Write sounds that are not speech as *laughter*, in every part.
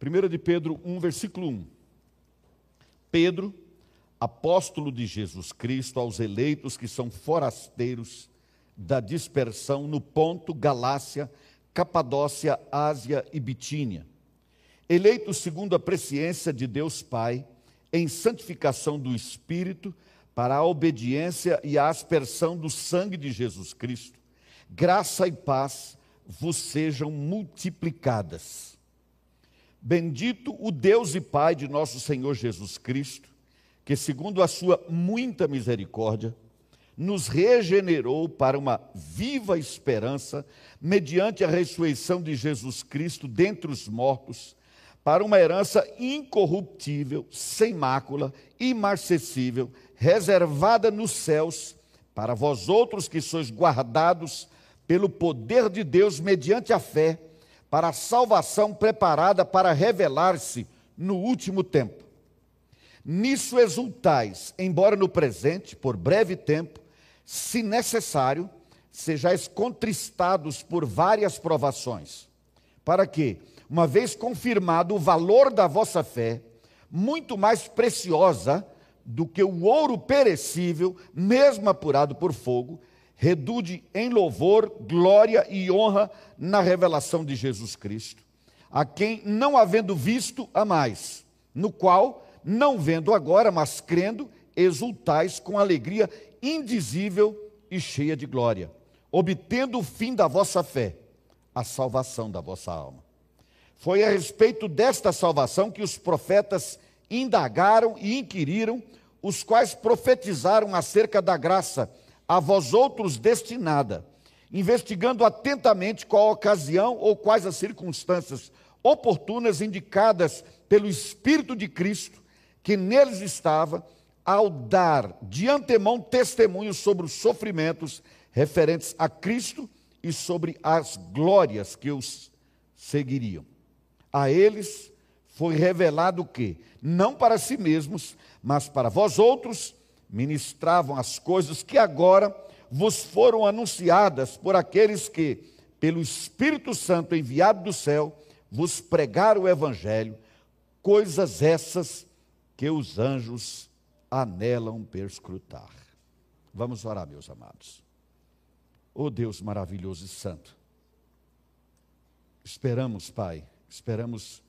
1 de Pedro 1, versículo 1. Pedro, apóstolo de Jesus Cristo, aos eleitos que são forasteiros da dispersão no Ponto, Galácia, Capadócia, Ásia e Bitínia, eleitos segundo a presciência de Deus Pai, em santificação do Espírito, para a obediência e a aspersão do sangue de Jesus Cristo, graça e paz vos sejam multiplicadas. Bendito o Deus e Pai de nosso Senhor Jesus Cristo, que, segundo a sua muita misericórdia, nos regenerou para uma viva esperança, mediante a ressurreição de Jesus Cristo dentre os mortos, para uma herança incorruptível, sem mácula, imarcessível, reservada nos céus, para vós outros que sois guardados pelo poder de Deus mediante a fé, para a salvação preparada para revelar-se no último tempo. Nisso exultais, embora no presente, por breve tempo, se necessário, sejais contristados por várias provações, para que, uma vez confirmado o valor da vossa fé, muito mais preciosa do que o ouro perecível, mesmo apurado por fogo, redude em louvor, glória e honra na revelação de Jesus Cristo, a quem, não havendo visto, a mais, no qual, não vendo agora, mas crendo, exultais com alegria indizível e cheia de glória, obtendo o fim da vossa fé, a salvação da vossa alma. Foi a respeito desta salvação que os profetas indagaram e inquiriram, os quais profetizaram acerca da graça a vós outros destinada, investigando atentamente qual a ocasião ou quais as circunstâncias oportunas indicadas pelo Espírito de Cristo, que neles estava, ao dar de antemão testemunho sobre os sofrimentos referentes a Cristo e sobre as glórias que os seguiriam. A eles foi revelado que, não para si mesmos, mas para vós outros, ministravam as coisas que agora vos foram anunciadas por aqueles que, pelo Espírito Santo enviado do céu, vos pregaram o Evangelho, coisas essas que os anjos anelam perscrutar. Vamos orar, meus amados. Oh Deus maravilhoso e santo, esperamos, Pai, esperamos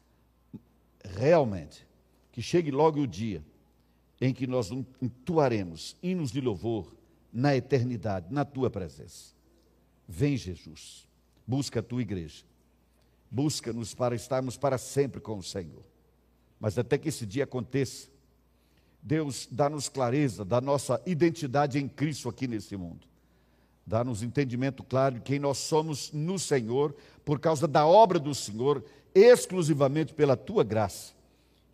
realmente que chegue logo o dia em que nós entoaremos hinos de louvor na eternidade, na tua presença. Vem, Jesus, busca a tua igreja, busca-nos para estarmos para sempre com o Senhor. Mas até que esse dia aconteça, Deus dá-nos clareza da nossa identidade em Cristo aqui nesse mundo. Dá-nos entendimento claro de quem nós somos no Senhor, por causa da obra do Senhor, exclusivamente pela tua graça.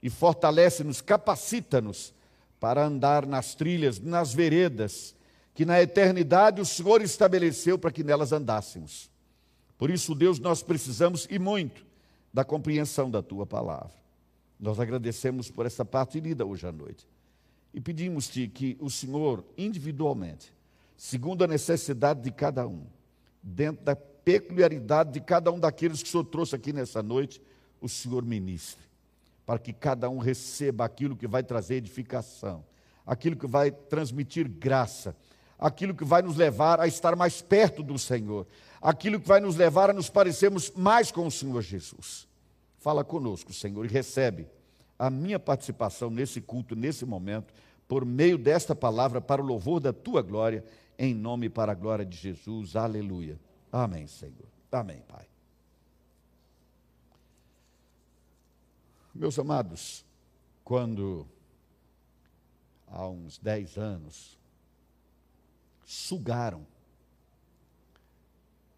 E fortalece-nos, capacita-nos para andar nas trilhas, nas veredas, que na eternidade o Senhor estabeleceu para que nelas andássemos. Por isso, Deus, nós precisamos e muito da compreensão da tua palavra. Nós agradecemos por essa parte lida hoje à noite. E pedimos-te que o Senhor, individualmente, segundo a necessidade de cada um, dentro da peculiaridade de cada um daqueles que o Senhor trouxe aqui nessa noite, o Senhor ministre para que cada um receba aquilo que vai trazer edificação, aquilo que vai transmitir graça, aquilo que vai nos levar a estar mais perto do Senhor, aquilo que vai nos levar a nos parecermos mais com o Senhor Jesus. Fala conosco, Senhor, e recebe a minha participação nesse culto, nesse momento, por meio desta palavra, para o louvor da tua glória, em nome e para a glória de Jesus. Aleluia. Amém, Senhor. Amém, Pai. Meus amados, quando há uns dez anos sugaram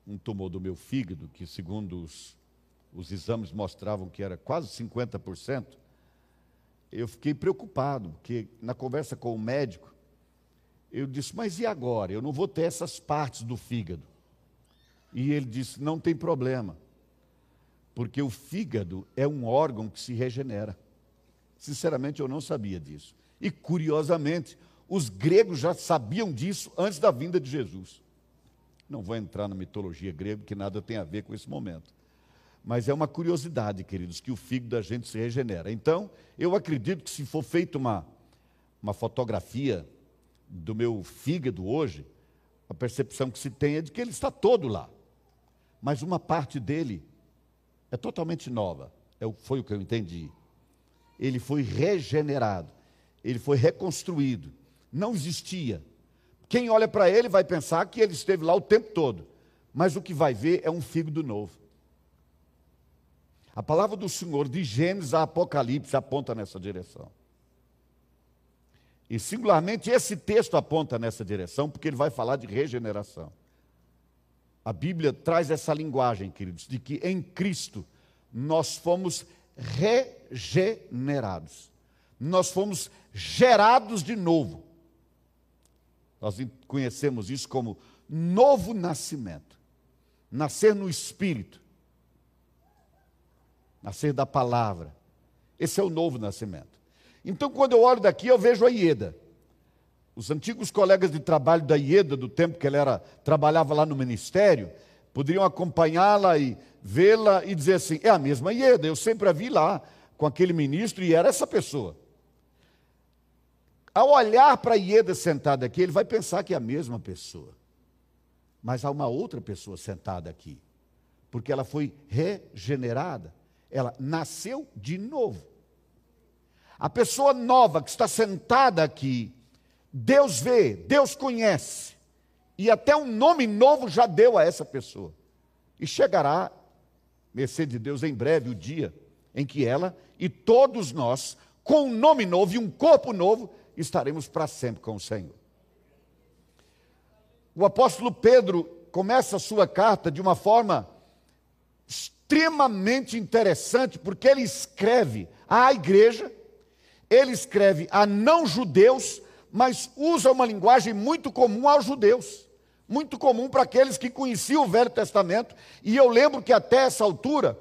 um tumor do meu fígado, que segundo os, os exames mostravam que era quase 50%, eu fiquei preocupado, porque na conversa com o médico, eu disse, mas e agora? Eu não vou ter essas partes do fígado. E ele disse, não tem problema porque o fígado é um órgão que se regenera. Sinceramente, eu não sabia disso. E, curiosamente, os gregos já sabiam disso antes da vinda de Jesus. Não vou entrar na mitologia grega, que nada tem a ver com esse momento. Mas é uma curiosidade, queridos, que o fígado da gente se regenera. Então, eu acredito que se for feita uma, uma fotografia do meu fígado hoje, a percepção que se tem é de que ele está todo lá. Mas uma parte dele é totalmente nova. É foi o que eu entendi. Ele foi regenerado, ele foi reconstruído. Não existia. Quem olha para ele vai pensar que ele esteve lá o tempo todo. Mas o que vai ver é um fígado novo. A palavra do Senhor, de Gênesis a Apocalipse, aponta nessa direção. E singularmente esse texto aponta nessa direção, porque ele vai falar de regeneração. A Bíblia traz essa linguagem, queridos, de que em Cristo nós fomos regenerados. Nós fomos gerados de novo. Nós conhecemos isso como novo nascimento. Nascer no Espírito nascer da palavra. Esse é o novo nascimento. Então, quando eu olho daqui, eu vejo a Ieda. Os antigos colegas de trabalho da Ieda, do tempo que ela era, trabalhava lá no ministério, poderiam acompanhá-la e vê-la e dizer assim: é a mesma Ieda, eu sempre a vi lá com aquele ministro e era essa pessoa. Ao olhar para a Ieda sentada aqui, ele vai pensar que é a mesma pessoa. Mas há uma outra pessoa sentada aqui, porque ela foi regenerada. Ela nasceu de novo. A pessoa nova que está sentada aqui, Deus vê, Deus conhece, e até um nome novo já deu a essa pessoa. E chegará, mercê de Deus, em breve o dia em que ela e todos nós, com um nome novo e um corpo novo, estaremos para sempre com o Senhor. O apóstolo Pedro começa a sua carta de uma forma extremamente interessante, porque ele escreve à igreja, ele escreve a não-judeus, mas usa uma linguagem muito comum aos judeus, muito comum para aqueles que conheciam o Velho Testamento, e eu lembro que até essa altura,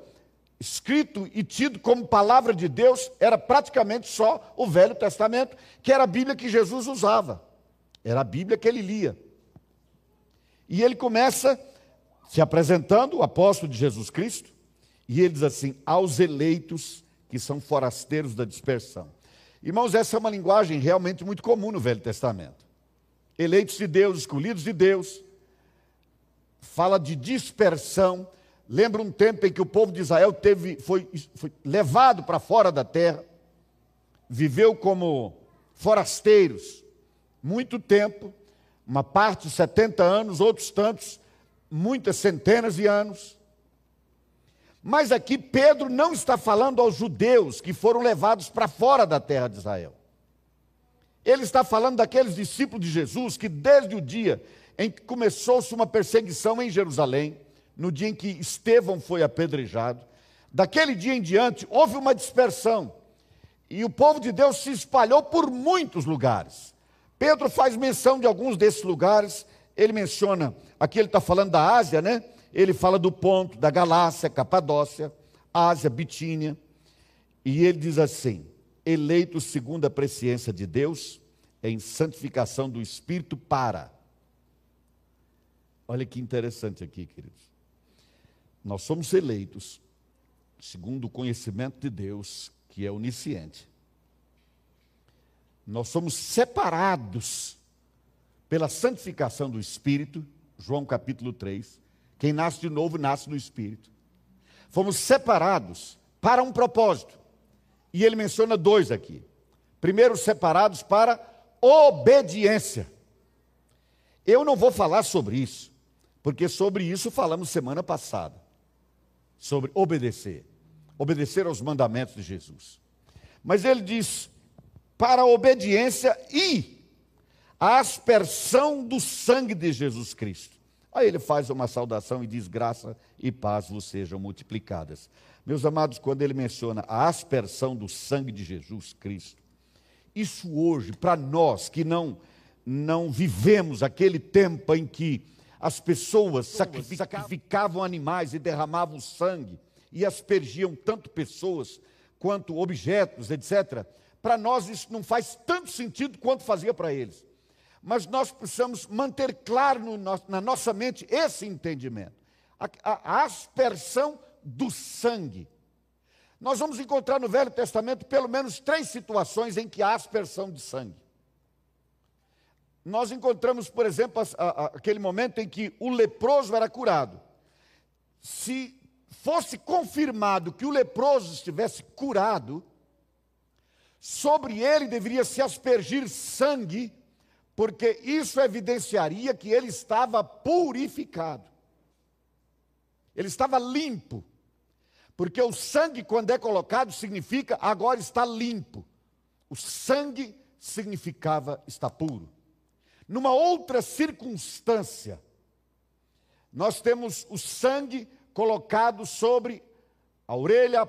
escrito e tido como palavra de Deus, era praticamente só o Velho Testamento, que era a Bíblia que Jesus usava, era a Bíblia que ele lia. E ele começa se apresentando, o apóstolo de Jesus Cristo, e ele diz assim: aos eleitos que são forasteiros da dispersão. Irmãos, essa é uma linguagem realmente muito comum no Velho Testamento. Eleitos de Deus, escolhidos de Deus, fala de dispersão. Lembra um tempo em que o povo de Israel teve, foi, foi levado para fora da terra, viveu como forasteiros, muito tempo, uma parte 70 anos, outros tantos, muitas centenas de anos. Mas aqui Pedro não está falando aos judeus que foram levados para fora da terra de Israel. Ele está falando daqueles discípulos de Jesus que, desde o dia em que começou-se uma perseguição em Jerusalém, no dia em que Estevão foi apedrejado, daquele dia em diante houve uma dispersão e o povo de Deus se espalhou por muitos lugares. Pedro faz menção de alguns desses lugares, ele menciona, aqui ele está falando da Ásia, né? Ele fala do ponto, da Galácia, Capadócia, Ásia, Bitínia, e ele diz assim: eleito segundo a presciência de Deus, em santificação do Espírito para. Olha que interessante aqui, queridos. Nós somos eleitos segundo o conhecimento de Deus, que é onisciente. Nós somos separados pela santificação do Espírito, João capítulo 3, quem nasce de novo, nasce no Espírito. Fomos separados para um propósito. E ele menciona dois aqui. Primeiro, separados para obediência. Eu não vou falar sobre isso, porque sobre isso falamos semana passada. Sobre obedecer. Obedecer aos mandamentos de Jesus. Mas ele diz: para a obediência e a aspersão do sangue de Jesus Cristo. Aí ele faz uma saudação e diz: graça e paz vos sejam multiplicadas. Meus amados, quando ele menciona a aspersão do sangue de Jesus Cristo, isso hoje, para nós que não, não vivemos aquele tempo em que as pessoas sacrificavam animais e derramavam sangue e aspergiam tanto pessoas quanto objetos, etc. Para nós isso não faz tanto sentido quanto fazia para eles mas nós precisamos manter claro no, na nossa mente esse entendimento. A, a, a aspersão do sangue. Nós vamos encontrar no Velho Testamento pelo menos três situações em que há aspersão de sangue. Nós encontramos, por exemplo, a, aquele momento em que o leproso era curado. Se fosse confirmado que o leproso estivesse curado, sobre ele deveria se aspergir sangue, porque isso evidenciaria que ele estava purificado. Ele estava limpo. Porque o sangue, quando é colocado, significa agora está limpo. O sangue significava está puro. Numa outra circunstância, nós temos o sangue colocado sobre a orelha,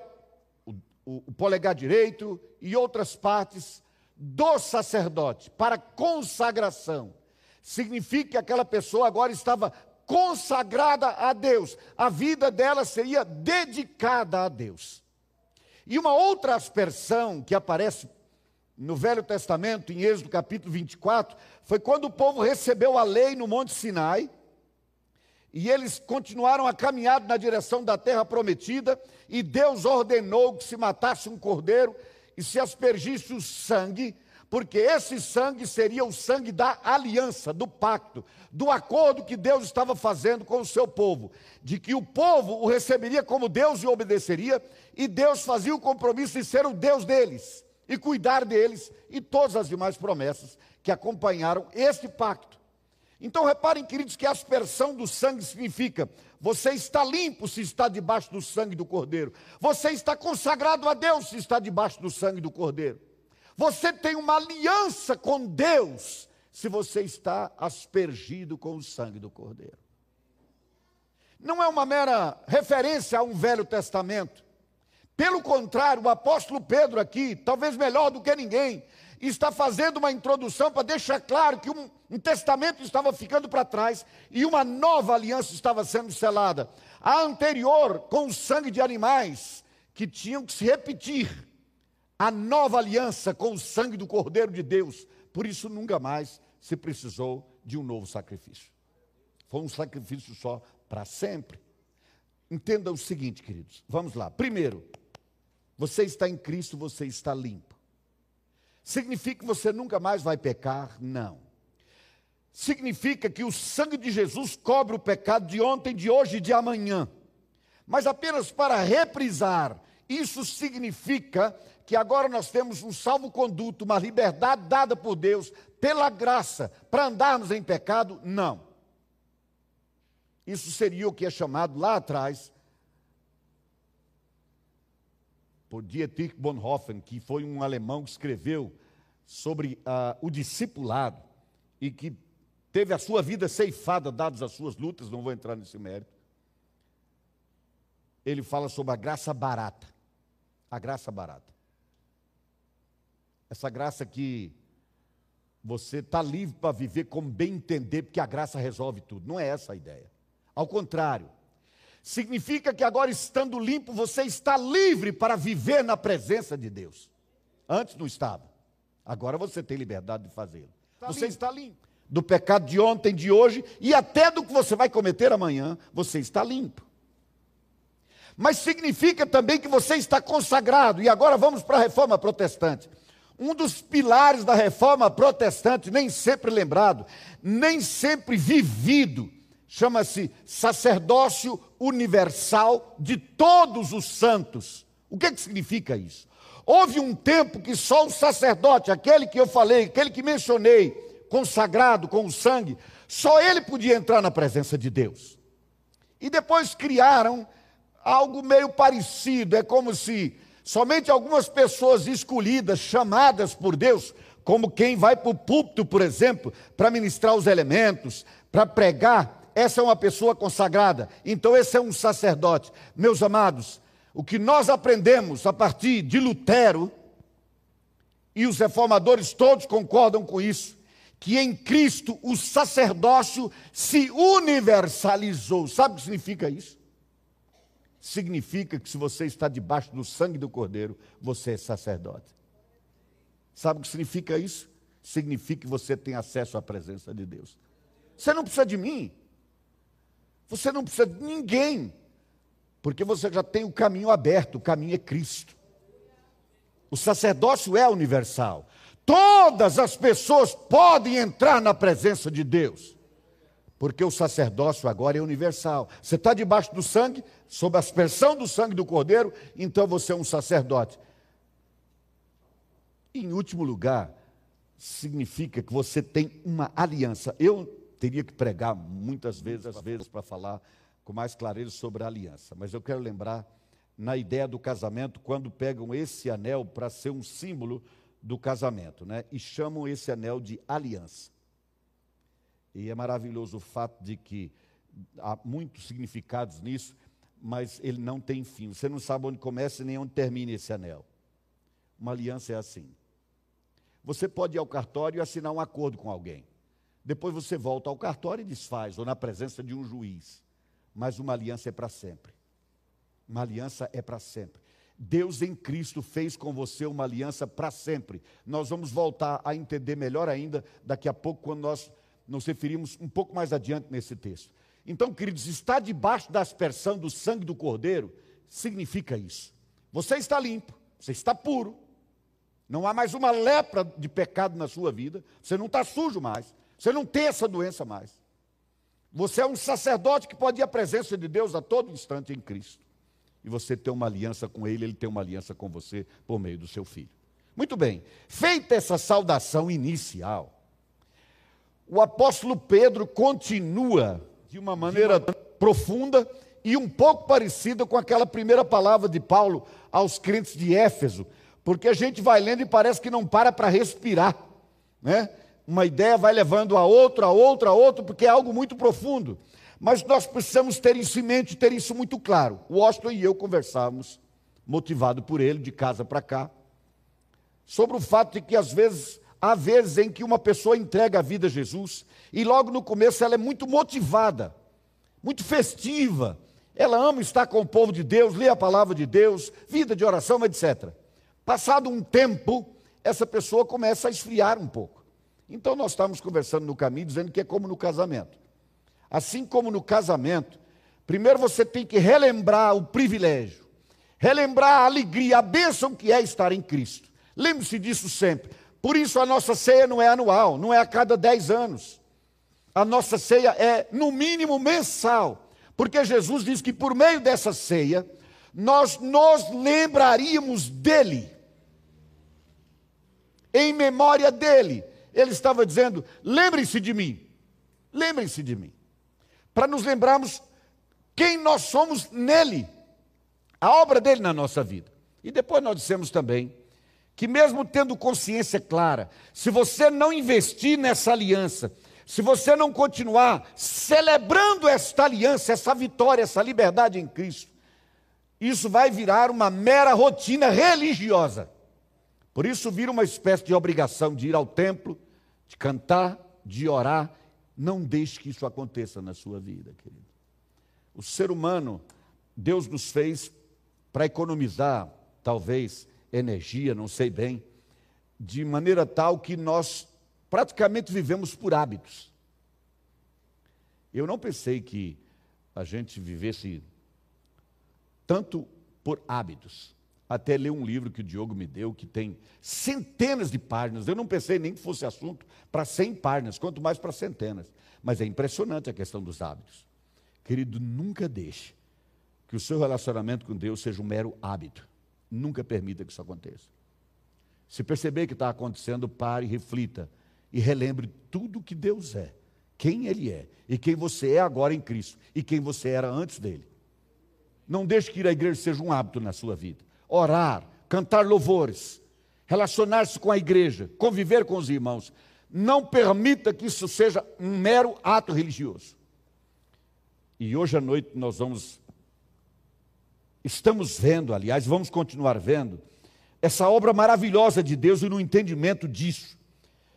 o, o, o polegar direito e outras partes do sacerdote para consagração. Significa que aquela pessoa agora estava consagrada a Deus, a vida dela seria dedicada a Deus. E uma outra aspersão que aparece no Velho Testamento, em Êxodo capítulo 24, foi quando o povo recebeu a lei no Monte Sinai, e eles continuaram a caminhar na direção da terra prometida, e Deus ordenou que se matasse um cordeiro e se aspergisse o sangue porque esse sangue seria o sangue da aliança, do pacto, do acordo que Deus estava fazendo com o seu povo, de que o povo o receberia como Deus e obedeceria, e Deus fazia o compromisso de ser o Deus deles e cuidar deles e todas as demais promessas que acompanharam este pacto. Então reparem, queridos, que a aspersão do sangue significa você está limpo se está debaixo do sangue do Cordeiro. Você está consagrado a Deus se está debaixo do sangue do Cordeiro. Você tem uma aliança com Deus se você está aspergido com o sangue do Cordeiro. Não é uma mera referência a um Velho Testamento. Pelo contrário, o apóstolo Pedro aqui, talvez melhor do que ninguém, está fazendo uma introdução para deixar claro que um, um testamento estava ficando para trás e uma nova aliança estava sendo selada. A anterior, com o sangue de animais, que tinham que se repetir a nova aliança com o sangue do Cordeiro de Deus. Por isso nunca mais se precisou de um novo sacrifício. Foi um sacrifício só para sempre. Entenda o seguinte, queridos. Vamos lá. Primeiro, você está em Cristo, você está limpo. Significa que você nunca mais vai pecar? Não. Significa que o sangue de Jesus cobre o pecado de ontem, de hoje e de amanhã. Mas apenas para reprisar, isso significa que agora nós temos um salvo-conduto, uma liberdade dada por Deus, pela graça, para andarmos em pecado? Não. Isso seria o que é chamado lá atrás por Dietrich Bonhoeffer, que foi um alemão que escreveu sobre uh, o discipulado e que teve a sua vida ceifada, dadas as suas lutas, não vou entrar nesse mérito. Ele fala sobre a graça barata. A graça barata. Essa graça que você está livre para viver como bem entender, porque a graça resolve tudo. Não é essa a ideia. Ao contrário, significa que agora estando limpo, você está livre para viver na presença de Deus. Antes não estava. Agora você tem liberdade de fazê-lo. Tá você limpo. está limpo. Do pecado de ontem, de hoje e até do que você vai cometer amanhã, você está limpo. Mas significa também que você está consagrado. E agora vamos para a reforma protestante. Um dos pilares da reforma protestante, nem sempre lembrado, nem sempre vivido, chama-se sacerdócio universal de todos os santos. O que, que significa isso? Houve um tempo que só o sacerdote, aquele que eu falei, aquele que mencionei, consagrado com o sangue, só ele podia entrar na presença de Deus. E depois criaram algo meio parecido, é como se Somente algumas pessoas escolhidas, chamadas por Deus, como quem vai para o púlpito, por exemplo, para ministrar os elementos, para pregar, essa é uma pessoa consagrada. Então, esse é um sacerdote. Meus amados, o que nós aprendemos a partir de Lutero, e os reformadores todos concordam com isso, que em Cristo o sacerdócio se universalizou. Sabe o que significa isso? significa que se você está debaixo do sangue do Cordeiro, você é sacerdote. Sabe o que significa isso? Significa que você tem acesso à presença de Deus. Você não precisa de mim. Você não precisa de ninguém. porque você já tem o caminho aberto, o caminho é Cristo. O sacerdócio é universal. Todas as pessoas podem entrar na presença de Deus, porque o sacerdócio agora é universal. Você está debaixo do sangue, sob a aspersão do sangue do Cordeiro, então você é um sacerdote. Em último lugar, significa que você tem uma aliança. Eu teria que pregar muitas vezes, às vezes, para falar com mais clareza sobre a aliança. Mas eu quero lembrar, na ideia do casamento, quando pegam esse anel para ser um símbolo do casamento, né? E chamam esse anel de aliança. E é maravilhoso o fato de que há muitos significados nisso, mas ele não tem fim. Você não sabe onde começa nem onde termina esse anel. Uma aliança é assim. Você pode ir ao cartório e assinar um acordo com alguém. Depois você volta ao cartório e desfaz, ou na presença de um juiz mas uma aliança é para sempre. Uma aliança é para sempre. Deus em Cristo fez com você uma aliança para sempre. Nós vamos voltar a entender melhor ainda daqui a pouco, quando nós nos referimos um pouco mais adiante nesse texto. Então, queridos, estar debaixo da aspersão do sangue do Cordeiro significa isso. Você está limpo, você está puro, não há mais uma lepra de pecado na sua vida, você não está sujo mais, você não tem essa doença mais. Você é um sacerdote que pode ir à presença de Deus a todo instante em Cristo. E você tem uma aliança com Ele, Ele tem uma aliança com você por meio do seu Filho. Muito bem, feita essa saudação inicial, o apóstolo Pedro continua de uma maneira profunda e um pouco parecida com aquela primeira palavra de Paulo aos crentes de Éfeso, porque a gente vai lendo e parece que não para para respirar, né? Uma ideia vai levando a outra, a outra, a outra, porque é algo muito profundo. Mas nós precisamos ter isso em mente, ter isso muito claro. O Washington e eu conversávamos, motivado por ele, de casa para cá, sobre o fato de que às vezes há vezes em que uma pessoa entrega a vida a Jesus e logo no começo ela é muito motivada, muito festiva. Ela ama estar com o povo de Deus, lê a palavra de Deus, vida de oração, etc. Passado um tempo, essa pessoa começa a esfriar um pouco. Então nós estávamos conversando no caminho dizendo que é como no casamento. Assim como no casamento, primeiro você tem que relembrar o privilégio, relembrar a alegria, a bênção que é estar em Cristo. Lembre-se disso sempre. Por isso a nossa ceia não é anual, não é a cada dez anos. A nossa ceia é, no mínimo, mensal. Porque Jesus diz que por meio dessa ceia, nós nos lembraríamos dele, em memória dele. Ele estava dizendo: lembrem-se de mim, lembrem-se de mim, para nos lembrarmos quem nós somos nele, a obra dele na nossa vida. E depois nós dissemos também que, mesmo tendo consciência clara, se você não investir nessa aliança, se você não continuar celebrando esta aliança, essa vitória, essa liberdade em Cristo, isso vai virar uma mera rotina religiosa. Por isso vira uma espécie de obrigação de ir ao templo, de cantar, de orar. Não deixe que isso aconteça na sua vida, querido. O ser humano, Deus nos fez para economizar, talvez, energia, não sei bem, de maneira tal que nós praticamente vivemos por hábitos. Eu não pensei que a gente vivesse tanto por hábitos até ler um livro que o Diogo me deu, que tem centenas de páginas. Eu não pensei nem que fosse assunto para 100 páginas, quanto mais para centenas. Mas é impressionante a questão dos hábitos. Querido, nunca deixe que o seu relacionamento com Deus seja um mero hábito. Nunca permita que isso aconteça. Se perceber que está acontecendo, pare, reflita e relembre tudo que Deus é, quem Ele é e quem você é agora em Cristo e quem você era antes dele. Não deixe que ir à igreja seja um hábito na sua vida orar, cantar louvores, relacionar-se com a igreja, conviver com os irmãos. Não permita que isso seja um mero ato religioso. E hoje à noite nós vamos, estamos vendo, aliás, vamos continuar vendo, essa obra maravilhosa de Deus e no entendimento disso.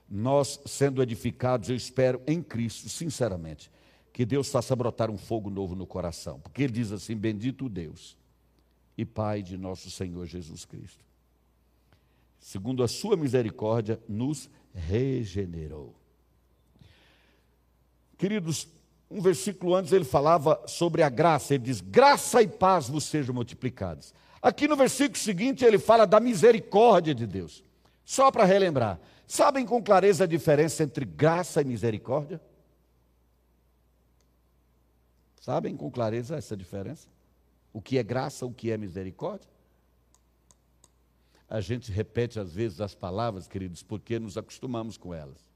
Nós sendo edificados, eu espero em Cristo, sinceramente, que Deus faça brotar um fogo novo no coração. Porque Ele diz assim: Bendito Deus e Pai de nosso Senhor Jesus Cristo. Segundo a sua misericórdia, nos regenerou. Queridos, um versículo antes ele falava sobre a graça, ele diz: graça e paz vos sejam multiplicadas. Aqui no versículo seguinte ele fala da misericórdia de Deus. Só para relembrar, sabem com clareza a diferença entre graça e misericórdia? Sabem com clareza essa diferença? O que é graça, o que é misericórdia? A gente repete às vezes as palavras, queridos, porque nos acostumamos com elas.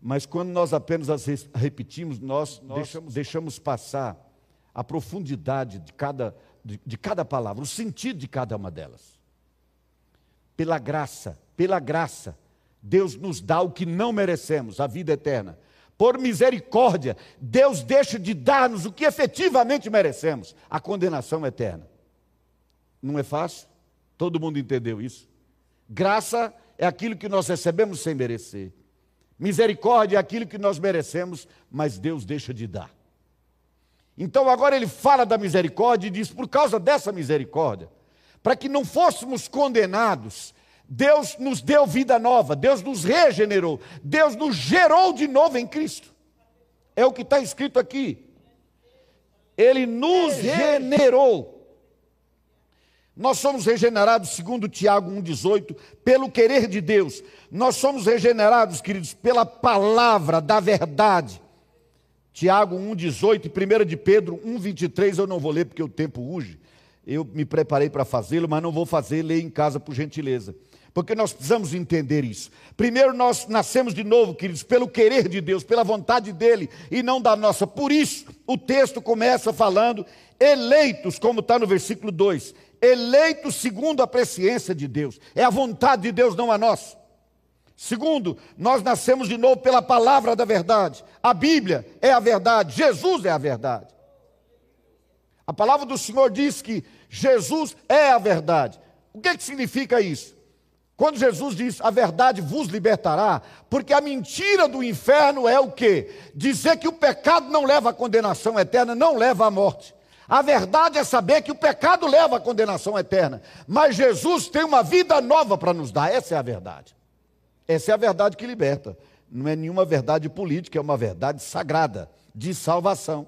Mas quando nós apenas as repetimos, nós, nós deixamos, deixamos, passar a profundidade de cada, de, de cada palavra, o sentido de cada uma delas. Pela graça, pela graça, Deus nos dá o que não merecemos, a vida eterna. Por misericórdia, Deus deixa de dar-nos o que efetivamente merecemos, a condenação eterna. Não é fácil? Todo mundo entendeu isso? Graça é aquilo que nós recebemos sem merecer. Misericórdia é aquilo que nós merecemos, mas Deus deixa de dar. Então agora ele fala da misericórdia e diz: por causa dessa misericórdia, para que não fôssemos condenados, Deus nos deu vida nova, Deus nos regenerou, Deus nos gerou de novo em Cristo. É o que está escrito aqui. Ele nos regenerou. Nós somos regenerados, segundo Tiago 1,18, pelo querer de Deus. Nós somos regenerados, queridos, pela palavra da verdade. Tiago 1,18 e 1 de Pedro 1,23 eu não vou ler porque o tempo urge. Eu me preparei para fazê-lo, mas não vou fazer, ler em casa por gentileza porque nós precisamos entender isso. Primeiro, nós nascemos de novo, queridos, pelo querer de Deus, pela vontade dEle e não da nossa. Por isso, o texto começa falando, eleitos, como está no versículo 2, eleitos segundo a presciência de Deus, é a vontade de Deus, não a nossa. Segundo, nós nascemos de novo pela palavra da verdade. A Bíblia é a verdade, Jesus é a verdade. A palavra do Senhor diz que Jesus é a verdade. O que, que significa isso? Quando Jesus diz a verdade vos libertará, porque a mentira do inferno é o quê? Dizer que o pecado não leva à condenação eterna, não leva à morte. A verdade é saber que o pecado leva à condenação eterna, mas Jesus tem uma vida nova para nos dar, essa é a verdade. Essa é a verdade que liberta. Não é nenhuma verdade política, é uma verdade sagrada de salvação.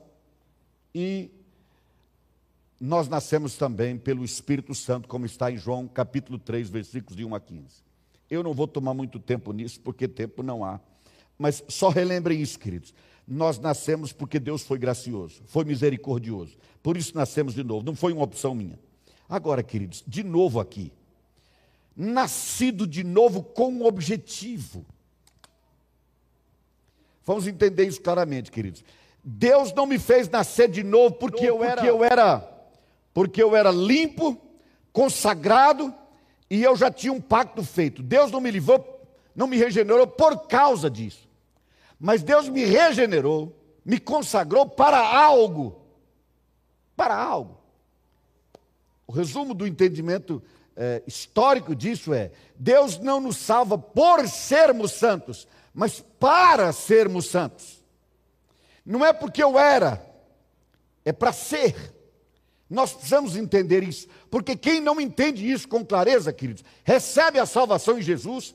E nós nascemos também pelo Espírito Santo, como está em João capítulo 3, versículos de 1 a 15. Eu não vou tomar muito tempo nisso, porque tempo não há. Mas só relembrem isso, queridos. Nós nascemos porque Deus foi gracioso, foi misericordioso. Por isso nascemos de novo, não foi uma opção minha. Agora, queridos, de novo aqui. Nascido de novo com um objetivo. Vamos entender isso claramente, queridos. Deus não me fez nascer de novo porque, eu, era, porque eu era porque eu era limpo, consagrado e eu já tinha um pacto feito. Deus não me livrou, não me regenerou por causa disso. Mas Deus me regenerou, me consagrou para algo. Para algo. O resumo do entendimento é, histórico disso é: Deus não nos salva por sermos santos, mas para sermos santos. Não é porque eu era, é para ser. Nós precisamos entender isso, porque quem não entende isso com clareza, queridos, recebe a salvação em Jesus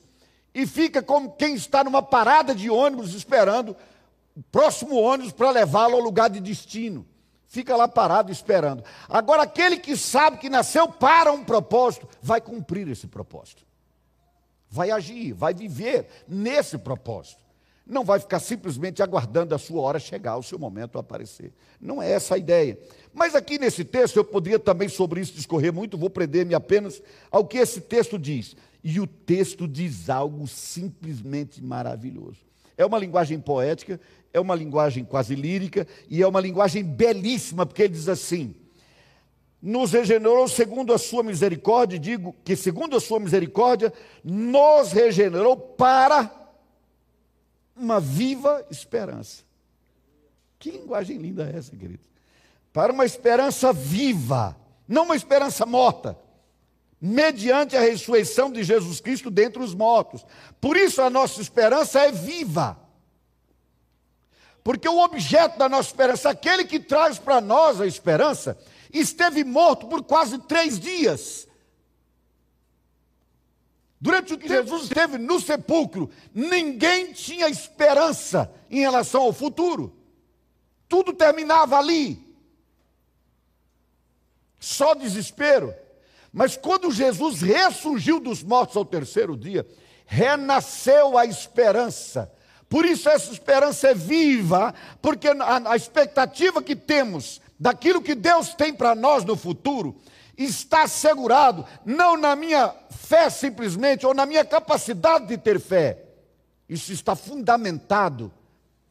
e fica como quem está numa parada de ônibus esperando o próximo ônibus para levá-lo ao lugar de destino. Fica lá parado esperando. Agora, aquele que sabe que nasceu para um propósito, vai cumprir esse propósito. Vai agir, vai viver nesse propósito. Não vai ficar simplesmente aguardando a sua hora chegar, o seu momento aparecer. Não é essa a ideia. Mas aqui nesse texto, eu poderia também sobre isso discorrer muito, vou prender-me apenas ao que esse texto diz. E o texto diz algo simplesmente maravilhoso. É uma linguagem poética, é uma linguagem quase lírica e é uma linguagem belíssima, porque ele diz assim: nos regenerou segundo a sua misericórdia, digo que segundo a sua misericórdia, nos regenerou para uma viva esperança. Que linguagem linda é essa, querido? Para uma esperança viva, não uma esperança morta, mediante a ressurreição de Jesus Cristo dentre os mortos. Por isso a nossa esperança é viva. Porque o objeto da nossa esperança, aquele que traz para nós a esperança, esteve morto por quase três dias. Durante o que Jesus esteve no sepulcro, ninguém tinha esperança em relação ao futuro. tudo terminava ali. Só desespero. Mas quando Jesus ressurgiu dos mortos ao terceiro dia, renasceu a esperança. Por isso essa esperança é viva, porque a, a expectativa que temos daquilo que Deus tem para nós no futuro está assegurado não na minha fé simplesmente ou na minha capacidade de ter fé. Isso está fundamentado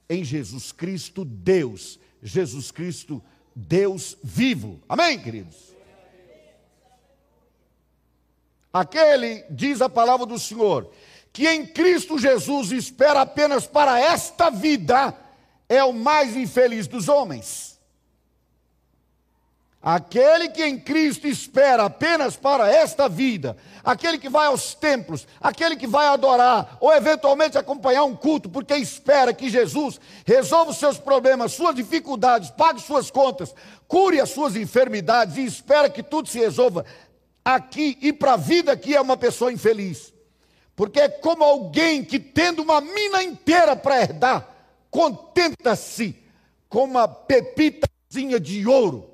em Jesus Cristo, Deus. Jesus Cristo, Deus vivo. Amém, queridos? Aquele, diz a palavra do Senhor, que em Cristo Jesus espera apenas para esta vida, é o mais infeliz dos homens. Aquele que em Cristo espera apenas para esta vida, aquele que vai aos templos, aquele que vai adorar, ou eventualmente acompanhar um culto, porque espera que Jesus resolva os seus problemas, suas dificuldades, pague suas contas, cure as suas enfermidades e espera que tudo se resolva aqui e para a vida aqui é uma pessoa infeliz. Porque é como alguém que, tendo uma mina inteira para herdar, contenta-se com uma pepitazinha de ouro.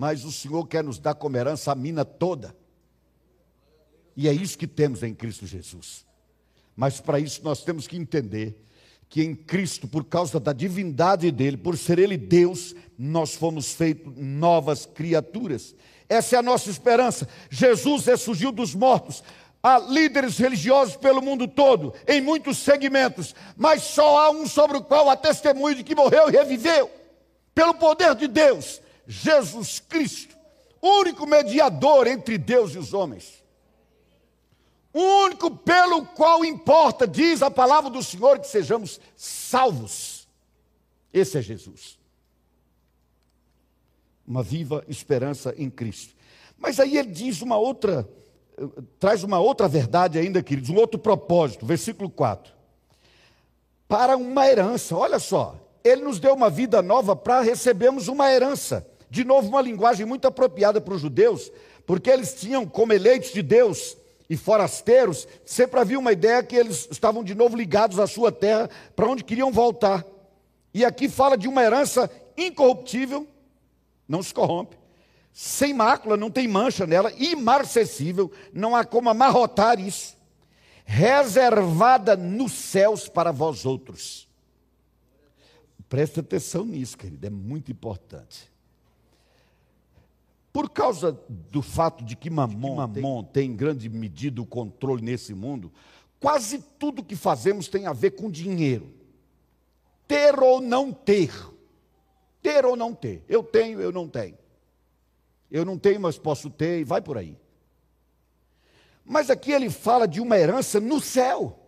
Mas o Senhor quer nos dar como herança a mina toda. E é isso que temos em Cristo Jesus. Mas para isso nós temos que entender que em Cristo, por causa da divindade dele, por ser ele Deus, nós fomos feitos novas criaturas. Essa é a nossa esperança. Jesus ressurgiu dos mortos. Há líderes religiosos pelo mundo todo, em muitos segmentos, mas só há um sobre o qual há testemunho de que morreu e reviveu, pelo poder de Deus, Jesus Cristo, único mediador entre Deus e os homens. O único pelo qual importa, diz a palavra do Senhor, que sejamos salvos. Esse é Jesus uma viva esperança em Cristo. Mas aí ele diz uma outra, traz uma outra verdade ainda, queridos, um outro propósito, versículo 4. Para uma herança, olha só, ele nos deu uma vida nova para recebermos uma herança. De novo, uma linguagem muito apropriada para os judeus, porque eles tinham, como eleitos de Deus e forasteiros, sempre havia uma ideia que eles estavam de novo ligados à sua terra, para onde queriam voltar. E aqui fala de uma herança incorruptível, não se corrompe. Sem mácula, não tem mancha nela, imarcessível, não há como amarrotar isso. Reservada nos céus para vós outros. Preste atenção nisso, querido, é muito importante. Por causa do fato de que Mamon, Mamon tem, em grande medida o controle nesse mundo, quase tudo que fazemos tem a ver com dinheiro. Ter ou não ter. Ter ou não ter. Eu tenho, eu não tenho. Eu não tenho, mas posso ter, e vai por aí. Mas aqui ele fala de uma herança no céu.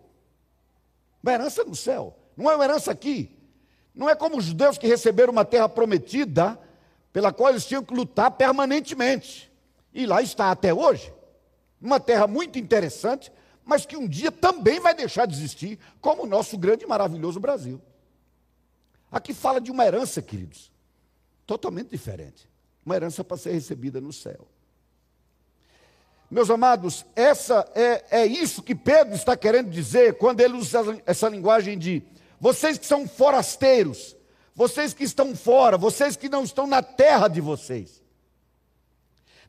Uma herança no céu. Não é uma herança aqui. Não é como os judeus que receberam uma terra prometida, pela qual eles tinham que lutar permanentemente. E lá está até hoje. Uma terra muito interessante, mas que um dia também vai deixar de existir, como o nosso grande e maravilhoso Brasil. Aqui fala de uma herança, queridos, totalmente diferente. Uma herança para ser recebida no céu. Meus amados, essa é, é isso que Pedro está querendo dizer quando ele usa essa linguagem de vocês que são forasteiros, vocês que estão fora, vocês que não estão na terra de vocês.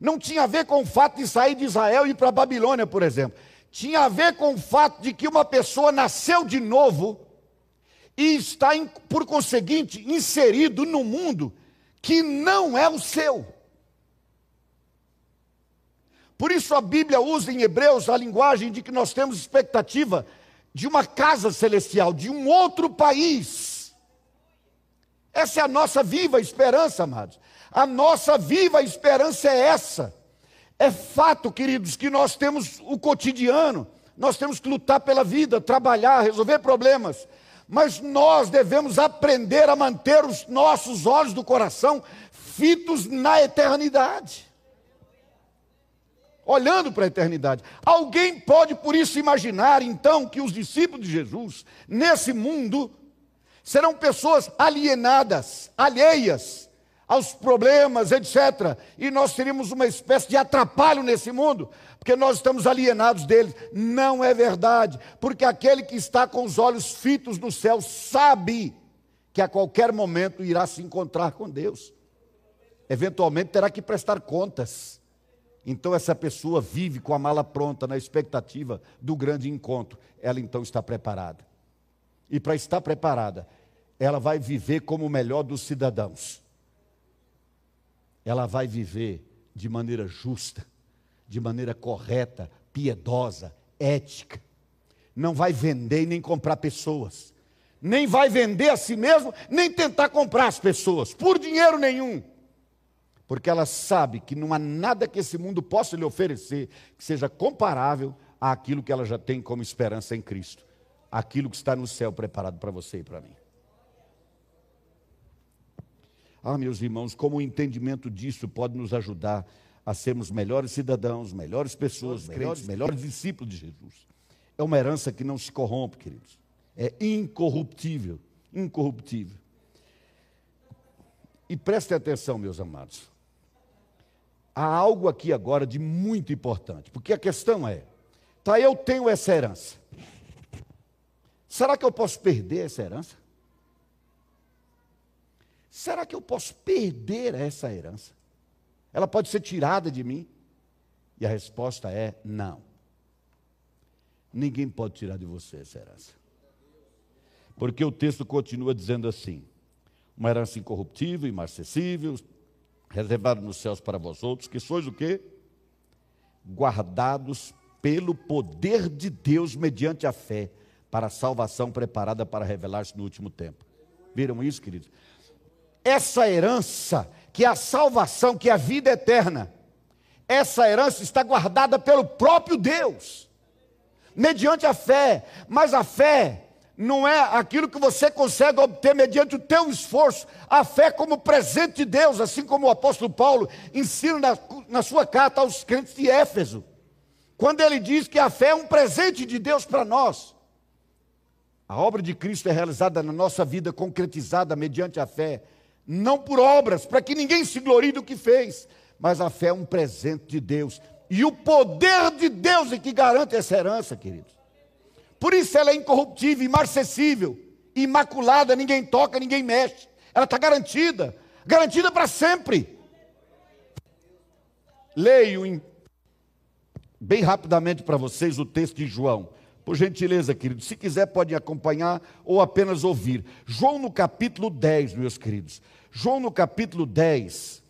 Não tinha a ver com o fato de sair de Israel e ir para a Babilônia, por exemplo. Tinha a ver com o fato de que uma pessoa nasceu de novo e está, por conseguinte, inserido no mundo que não é o seu. Por isso a Bíblia usa em Hebreus a linguagem de que nós temos expectativa de uma casa celestial, de um outro país. Essa é a nossa viva esperança, amados. A nossa viva esperança é essa. É fato, queridos, que nós temos o cotidiano, nós temos que lutar pela vida, trabalhar, resolver problemas mas nós devemos aprender a manter os nossos olhos do coração fitos na eternidade. Olhando para a eternidade. Alguém pode, por isso, imaginar, então, que os discípulos de Jesus, nesse mundo, serão pessoas alienadas, alheias aos problemas, etc. E nós teríamos uma espécie de atrapalho nesse mundo, porque nós estamos alienados deles. Não é verdade, porque aquele que está com os olhos fitos no céu sabe que a qualquer momento irá se encontrar com Deus. Eventualmente terá que prestar contas. Então essa pessoa vive com a mala pronta na expectativa do grande encontro. Ela então está preparada. E para estar preparada, ela vai viver como o melhor dos cidadãos. Ela vai viver de maneira justa, de maneira correta, piedosa, ética. Não vai vender e nem comprar pessoas. Nem vai vender a si mesmo, nem tentar comprar as pessoas, por dinheiro nenhum. Porque ela sabe que não há nada que esse mundo possa lhe oferecer que seja comparável àquilo que ela já tem como esperança em Cristo. Aquilo que está no céu preparado para você e para mim. Ah, meus irmãos, como o entendimento disso pode nos ajudar a sermos melhores cidadãos, melhores pessoas, melhores, melhores discípulos de Jesus. É uma herança que não se corrompe, queridos. É incorruptível, incorruptível. E prestem atenção, meus amados. Há algo aqui agora de muito importante, porque a questão é: tá, eu tenho essa herança. Será que eu posso perder essa herança? Será que eu posso perder essa herança? Ela pode ser tirada de mim? E a resposta é não. Ninguém pode tirar de você essa herança. Porque o texto continua dizendo assim: uma herança incorruptível, imarcessível, reservada nos céus para vós outros, que sois o quê? Guardados pelo poder de Deus mediante a fé, para a salvação preparada para revelar-se no último tempo. Viram isso, queridos? Essa herança, que é a salvação, que é a vida eterna, essa herança está guardada pelo próprio Deus, mediante a fé, mas a fé não é aquilo que você consegue obter mediante o teu esforço, a fé como presente de Deus, assim como o apóstolo Paulo ensina na, na sua carta aos crentes de Éfeso, quando ele diz que a fé é um presente de Deus para nós. A obra de Cristo é realizada na nossa vida, concretizada mediante a fé não por obras, para que ninguém se glorie do que fez, mas a fé é um presente de Deus. E o poder de Deus é que garante essa herança, queridos. Por isso ela é incorruptível, imarcessível, imaculada, ninguém toca, ninguém mexe. Ela está garantida, garantida para sempre. Leio em, bem rapidamente para vocês o texto de João. Por gentileza, queridos, se quiser pode acompanhar ou apenas ouvir. João no capítulo 10, meus queridos. João no capítulo 10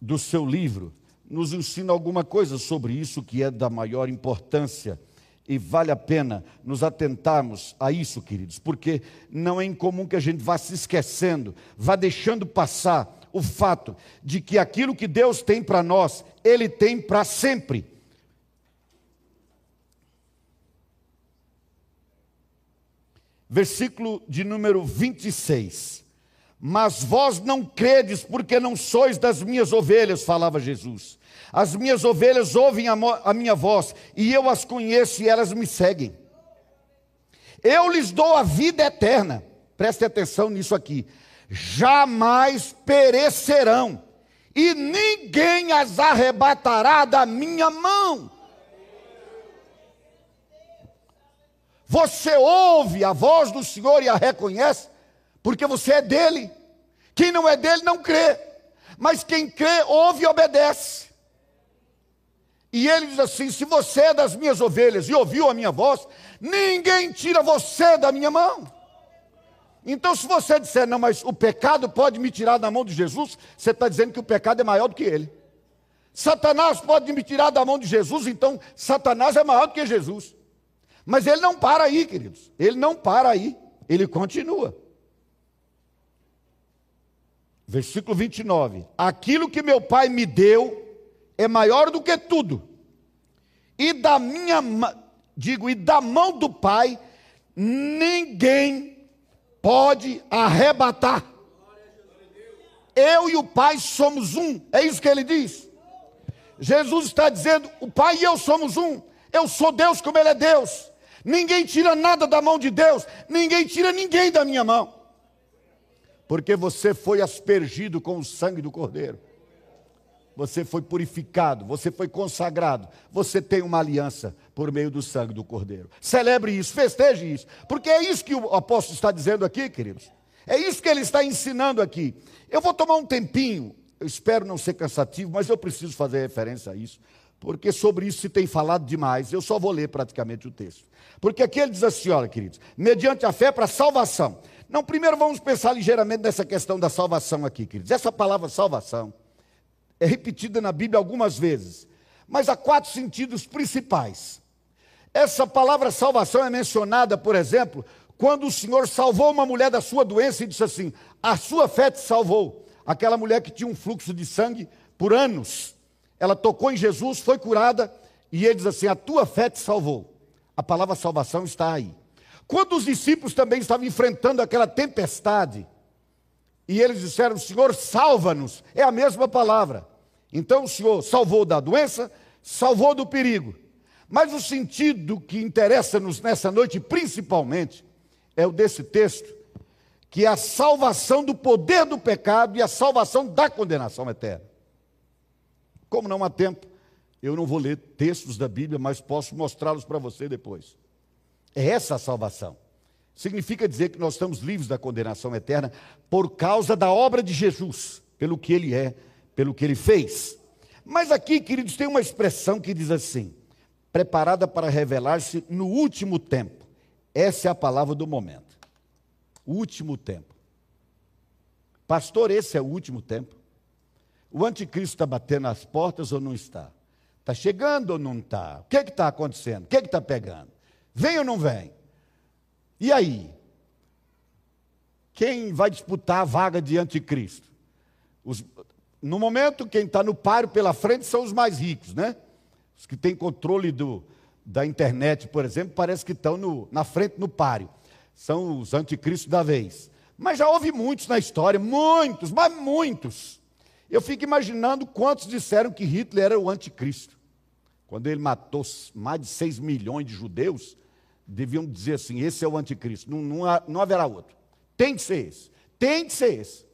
do seu livro nos ensina alguma coisa sobre isso que é da maior importância. E vale a pena nos atentarmos a isso, queridos, porque não é incomum que a gente vá se esquecendo, vá deixando passar o fato de que aquilo que Deus tem para nós, Ele tem para sempre. Versículo de número 26. Mas vós não credes, porque não sois das minhas ovelhas, falava Jesus. As minhas ovelhas ouvem a, a minha voz, e eu as conheço e elas me seguem. Eu lhes dou a vida eterna, preste atenção nisso aqui, jamais perecerão, e ninguém as arrebatará da minha mão. Você ouve a voz do Senhor e a reconhece, porque você é dele. Quem não é dele não crê, mas quem crê ouve e obedece. E ele diz assim: se você é das minhas ovelhas e ouviu a minha voz, ninguém tira você da minha mão. Então, se você disser, não, mas o pecado pode me tirar da mão de Jesus, você está dizendo que o pecado é maior do que ele. Satanás pode me tirar da mão de Jesus, então Satanás é maior do que Jesus. Mas ele não para aí, queridos. Ele não para aí. Ele continua. Versículo 29. Aquilo que meu pai me deu é maior do que tudo. E da minha, digo, e da mão do pai, ninguém pode arrebatar. Eu e o pai somos um. É isso que ele diz. Jesus está dizendo: o pai e eu somos um. Eu sou Deus como ele é Deus. Ninguém tira nada da mão de Deus, ninguém tira ninguém da minha mão. Porque você foi aspergido com o sangue do Cordeiro. Você foi purificado, você foi consagrado, você tem uma aliança por meio do sangue do Cordeiro. Celebre isso, festeje isso, porque é isso que o apóstolo está dizendo aqui, queridos. É isso que ele está ensinando aqui. Eu vou tomar um tempinho, eu espero não ser cansativo, mas eu preciso fazer referência a isso, porque sobre isso se tem falado demais. Eu só vou ler praticamente o texto. Porque aqui ele diz assim: olha, queridos, mediante a fé para salvação. Não, primeiro vamos pensar ligeiramente nessa questão da salvação aqui, queridos. Essa palavra salvação é repetida na Bíblia algumas vezes, mas há quatro sentidos principais. Essa palavra salvação é mencionada, por exemplo, quando o Senhor salvou uma mulher da sua doença e disse assim: A sua fé te salvou. Aquela mulher que tinha um fluxo de sangue por anos, ela tocou em Jesus, foi curada, e ele diz assim: A tua fé te salvou. A palavra salvação está aí. Quando os discípulos também estavam enfrentando aquela tempestade, e eles disseram: Senhor, salva-nos, é a mesma palavra. Então o Senhor salvou da doença, salvou do perigo. Mas o sentido que interessa-nos nessa noite, principalmente, é o desse texto, que é a salvação do poder do pecado e a salvação da condenação eterna. Como não há tempo, eu não vou ler textos da Bíblia, mas posso mostrá-los para você depois. É essa a salvação. Significa dizer que nós estamos livres da condenação eterna por causa da obra de Jesus, pelo que ele é, pelo que ele fez. Mas aqui, queridos, tem uma expressão que diz assim: preparada para revelar-se no último tempo. Essa é a palavra do momento. Último tempo. Pastor, esse é o último tempo. O anticristo está batendo as portas ou não está? Está chegando ou não está? O que é está acontecendo? O que é está pegando? Vem ou não vem? E aí? Quem vai disputar a vaga de anticristo? Os, no momento, quem está no páreo pela frente são os mais ricos, né? Os que têm controle do, da internet, por exemplo, parece que estão na frente no páreo. São os anticristos da vez. Mas já houve muitos na história, muitos, mas muitos. Eu fico imaginando quantos disseram que Hitler era o anticristo. Quando ele matou mais de 6 milhões de judeus, deviam dizer assim: esse é o anticristo. Não, não, não haverá outro. Tem que ser esse. Tem que ser esse.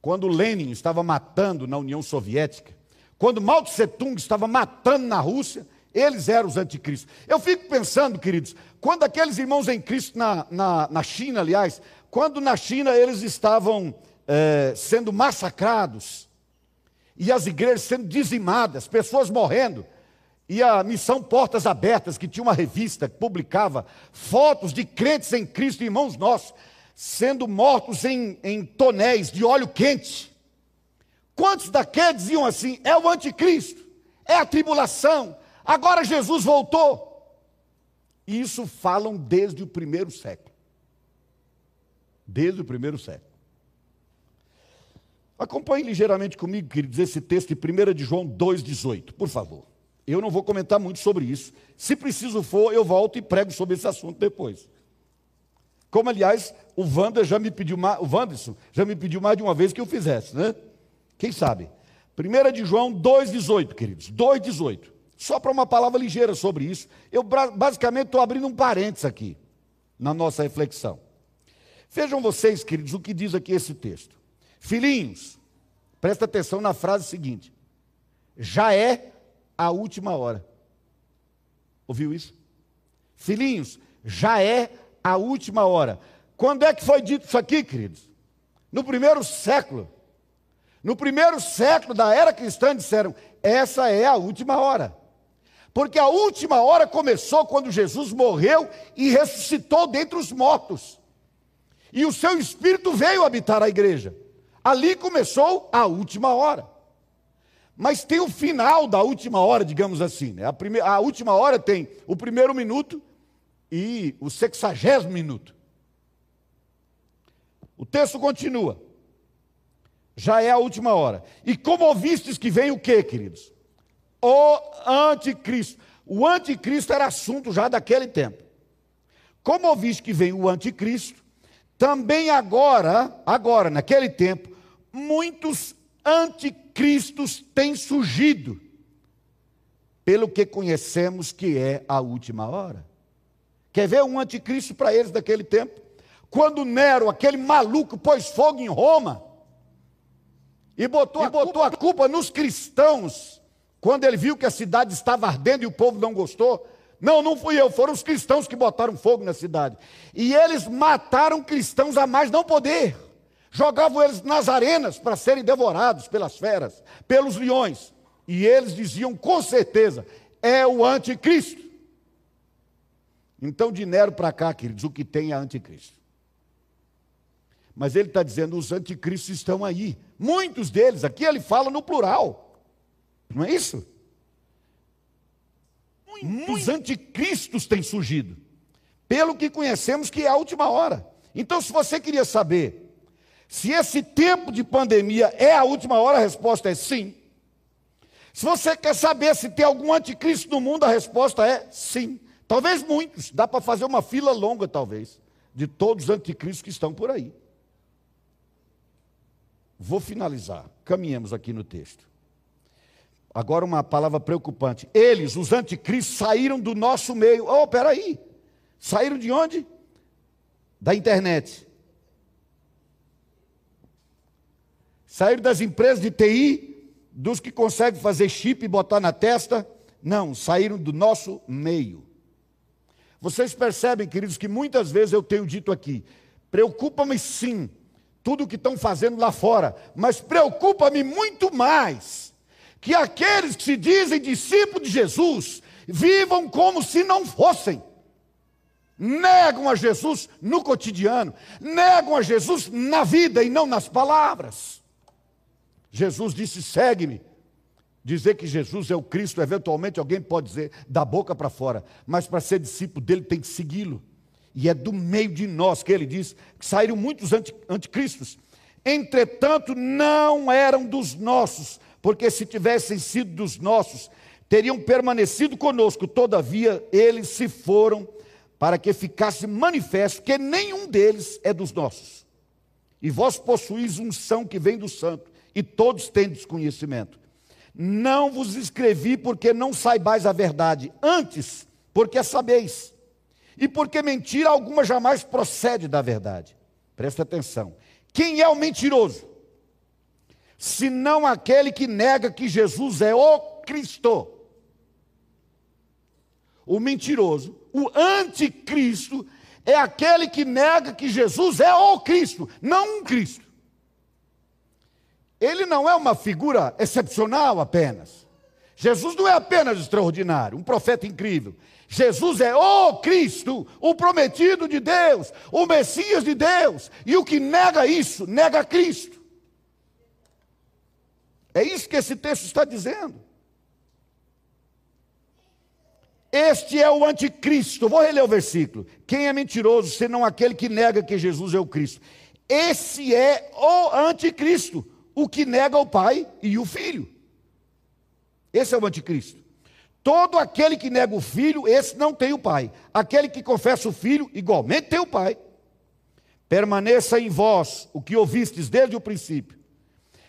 Quando Lenin estava matando na União Soviética, quando Mao Tse Tung estava matando na Rússia, eles eram os anticristos. Eu fico pensando, queridos, quando aqueles irmãos em Cristo na, na, na China, aliás, quando na China eles estavam é, sendo massacrados, e as igrejas sendo dizimadas, pessoas morrendo, e a missão Portas Abertas, que tinha uma revista que publicava fotos de crentes em Cristo, irmãos nossos, sendo mortos em, em tonéis de óleo quente. Quantos daqueles diziam assim: é o anticristo, é a tribulação, agora Jesus voltou? E isso falam desde o primeiro século. Desde o primeiro século. Acompanhe ligeiramente comigo, queridos, esse texto de 1 de João 2,18, por favor. Eu não vou comentar muito sobre isso. Se preciso for, eu volto e prego sobre esse assunto depois. Como, aliás, o Wander já me pediu o Wanderson já me pediu mais de uma vez que eu fizesse, né? Quem sabe? 1 de João 2,18, queridos. 2,18. Só para uma palavra ligeira sobre isso. Eu basicamente estou abrindo um parênteses aqui na nossa reflexão. Vejam vocês, queridos, o que diz aqui esse texto. Filhinhos, presta atenção na frase seguinte: já é a última hora. Ouviu isso? Filhinhos, já é a última hora. Quando é que foi dito isso aqui, queridos? No primeiro século. No primeiro século da era cristã disseram: essa é a última hora. Porque a última hora começou quando Jesus morreu e ressuscitou dentre os mortos. E o seu espírito veio habitar a igreja. Ali começou a última hora. Mas tem o final da última hora, digamos assim. Né? A, primeira, a última hora tem o primeiro minuto e o sexagésimo minuto. O texto continua. Já é a última hora. E como ouvistes que vem o que, queridos? O anticristo. O anticristo era assunto já daquele tempo. Como ouviste que vem o anticristo, também agora, agora, naquele tempo, muitos anticristos têm surgido, pelo que conhecemos que é a última hora. Quer ver um anticristo para eles daquele tempo? Quando Nero, aquele maluco, pôs fogo em Roma e botou, e a, botou culpa... a culpa nos cristãos, quando ele viu que a cidade estava ardendo e o povo não gostou, Não, não fui eu, foram os cristãos que botaram fogo na cidade. E eles mataram cristãos a mais não poder. Jogavam eles nas arenas para serem devorados pelas feras, pelos leões. E eles diziam com certeza: é o anticristo. Então, de Nero para cá, queridos, o que tem é anticristo. Mas ele está dizendo: os anticristos estão aí. Muitos deles, aqui ele fala no plural. Não é isso? Muitos anticristos têm surgido. Pelo que conhecemos que é a última hora. Então, se você queria saber se esse tempo de pandemia é a última hora, a resposta é sim. Se você quer saber se tem algum anticristo no mundo, a resposta é sim. Talvez muitos, dá para fazer uma fila longa, talvez, de todos os anticristos que estão por aí. Vou finalizar, caminhemos aqui no texto. Agora uma palavra preocupante. Eles, os anticristos, saíram do nosso meio. Oh, peraí. Saíram de onde? Da internet. Saíram das empresas de TI, dos que conseguem fazer chip e botar na testa. Não, saíram do nosso meio. Vocês percebem, queridos, que muitas vezes eu tenho dito aqui: preocupa-me sim, tudo o que estão fazendo lá fora, mas preocupa-me muito mais que aqueles que se dizem discípulos de Jesus vivam como se não fossem. Negam a Jesus no cotidiano, negam a Jesus na vida e não nas palavras. Jesus disse: segue-me. Dizer que Jesus é o Cristo, eventualmente alguém pode dizer da boca para fora, mas para ser discípulo dele tem que segui-lo. E é do meio de nós que ele diz que saíram muitos anticristos. Entretanto, não eram dos nossos, porque se tivessem sido dos nossos, teriam permanecido conosco, todavia eles se foram para que ficasse manifesto que nenhum deles é dos nossos. E vós possuís unção que vem do santo, e todos têm desconhecimento. Não vos escrevi porque não saibais a verdade, antes, porque a sabeis, e porque mentira alguma jamais procede da verdade. Presta atenção. Quem é o mentiroso? senão aquele que nega que Jesus é o Cristo. O mentiroso, o anticristo, é aquele que nega que Jesus é o Cristo, não um Cristo. Ele não é uma figura excepcional apenas. Jesus não é apenas extraordinário, um profeta incrível. Jesus é o Cristo, o prometido de Deus, o Messias de Deus. E o que nega isso, nega Cristo. É isso que esse texto está dizendo. Este é o anticristo. Vou reler o versículo. Quem é mentiroso senão aquele que nega que Jesus é o Cristo? Esse é o anticristo, o que nega o Pai e o Filho. Esse é o anticristo. Todo aquele que nega o Filho, esse não tem o Pai. Aquele que confessa o Filho, igualmente tem o Pai. Permaneça em vós o que ouvistes desde o princípio